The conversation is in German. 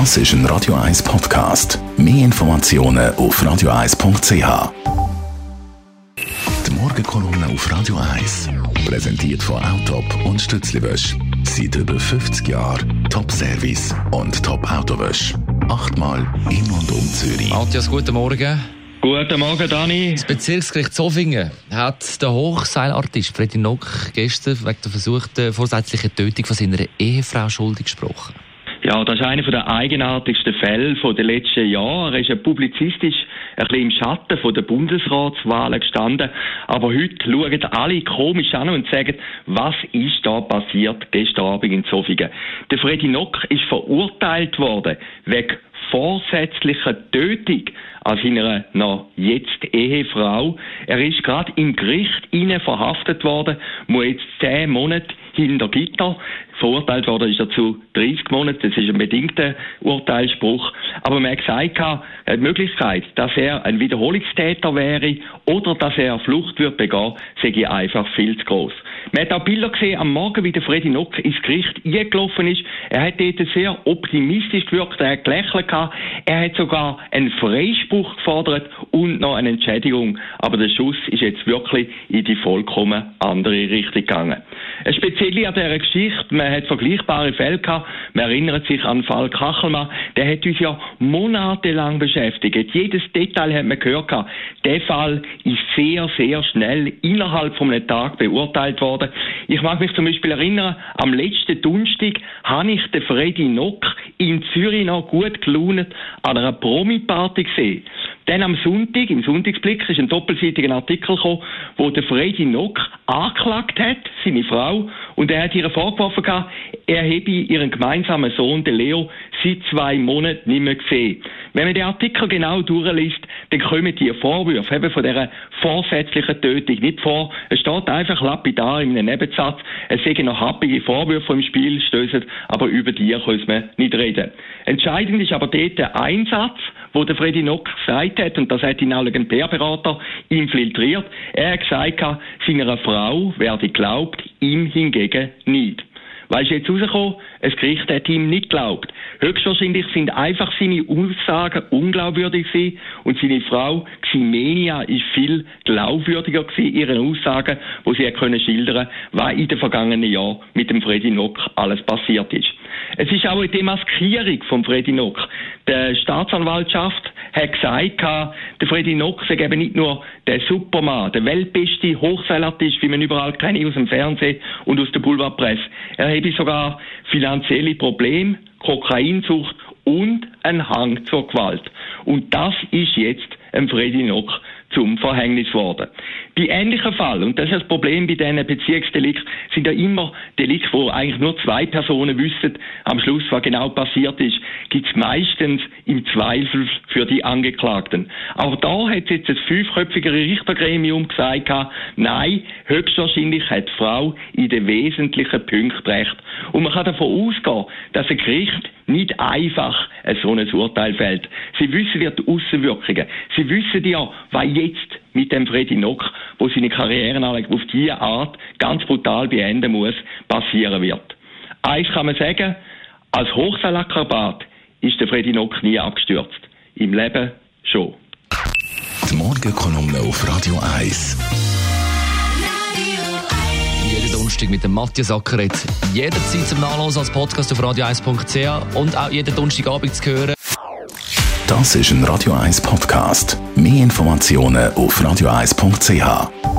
Das ist ein Radio 1 Podcast. Mehr Informationen auf radio1.ch. Die Morgenkolumne auf Radio 1 präsentiert von Autop und Stützliwösch. Seit über 50 Jahren Top-Service und Top-Autowösch. Achtmal in und um Zürich. Matthias, guten Morgen. Guten Morgen, Dani. Das Bezirksgericht Zofingen hat der Hochseilartist Freddy Nock gestern wegen der versuchten vorsätzlichen Tötung von seiner Ehefrau schuldig gesprochen. Ja, das ist einer der eigenartigsten Fälle der letzten Jahre. Er ist ja publizistisch ein bisschen im Schatten der Bundesratswahlen gestanden. Aber heute schauen alle komisch an und sagen, was ist da passiert gestern Abend in Zofingen? Der Freddy Nock ist verurteilt worden wegen vorsätzlicher Tötung an seiner noch jetzt Ehefrau. Er ist gerade im Gericht verhaftet worden, muss jetzt zehn Monate hinter Gitter. Verurteilt worden ist er zu 30 Monaten. Das ist ein bedingter Urteilsspruch. Aber man hat gesagt, die Möglichkeit, dass er ein Wiederholungstäter wäre oder dass er Flucht wird begehen, sei einfach viel zu groß. Man hat auch Bilder gesehen am Morgen, wie der Freddy Nock ins Gericht eingelaufen ist. Er hat dort sehr optimistisch gewirkt, er hat gelächelt. Er hat sogar einen Freispruch gefordert und noch eine Entschädigung. Aber der Schuss ist jetzt wirklich in die vollkommen andere Richtung gegangen. Ein speziell an dieser Geschichte, man hat vergleichbare Fälle gehabt. Man erinnert sich an den Fall Kachelmann. Der hat uns ja monatelang beschäftigt. Jedes Detail hat man gehört gehabt. Der Fall ist sehr, sehr schnell innerhalb von einem Tag beurteilt worden. Ich mag mich zum Beispiel erinnern, am letzten Donnerstag habe ich den Freddy Nock in Zürich noch gut gelaunt an einer Promi-Party gesehen. Dann am Sonntag, im Sonntagsblick, ist ein doppelseitiger Artikel gekommen, wo der Freddy Nock angeklagt hat, seine Frau, und er hat ihr vorgeworfen gehabt, er habe ihren gemeinsamen Sohn, den Leo, seit zwei Monaten nicht mehr gesehen. Wenn man den Artikel genau durchliest, dann kommen die Vorwürfe eben von dieser vorsätzlichen Tötung nicht vor. Es steht einfach lapidar in einem Nebensatz, es seien noch happige Vorwürfe im Spiel stößen, aber über die können wir nicht reden. Entscheidend ist aber dort der Einsatz, wo der Freddy Nock gesagt hat, und das hat ihn auch ein PR-Berater infiltriert, er hat gesagt, seiner Frau werde glaubt, ihm hingegen nicht. Weil ist jetzt rausgekommen, das Gericht hat ihm nicht geglaubt. Höchstwahrscheinlich sind einfach seine Aussagen unglaubwürdig gewesen und seine Frau Ximenia ist viel glaubwürdiger gewesen, ihren Aussagen, wo sie können schildern, was in den vergangenen Jahren mit dem Freddy Nock alles passiert ist. Es ist auch eine Demaskierung von Freddy Nock. Die Staatsanwaltschaft hat gesagt, der Freddy Nock sei eben nicht nur der Superman, der weltbeste Hochseilartist, wie man überall kennt aus dem Fernsehen und aus der Boulevardpresse. Er habe sogar finanzielle Probleme, Kokainsucht und einen Hang zur Gewalt. Und das ist jetzt ein Freddy Nock zum Verhängnis geworden. Bei ähnlichen Fall, und das ist das Problem bei diesen Beziehungsdelikten, sind ja immer Delikte, wo eigentlich nur zwei Personen wissen, am Schluss, was genau passiert ist, gibt es meistens im Zweifel für die Angeklagten. Auch da hat jetzt das fünfköpfige Richtergremium gesagt, nein, höchstwahrscheinlich hat die Frau in den wesentlichen Punkten recht. Und man kann davon ausgehen, dass ein Gericht nicht einfach so ein Urteil fällt. Sie wissen ja die Aussenwirkungen. Sie wissen ja, was jetzt mit dem Freddy Nock, wo seine Karriere auf diese Art ganz brutal beenden muss, passieren wird. Eins kann man sagen, als Hochseilakrobat ist der Freddy Nock nie abgestürzt. Im Leben schon. Die Morgenkolumne auf Radio 1. Donnerstag mit dem Matthias Ackeret. Jederzeit zum Nachlesen als Podcast auf radio1.ch und auch jeden Donnerstagabend zu hören. Das ist ein Radio 1 Podcast. Mehr Informationen auf radio1.ch.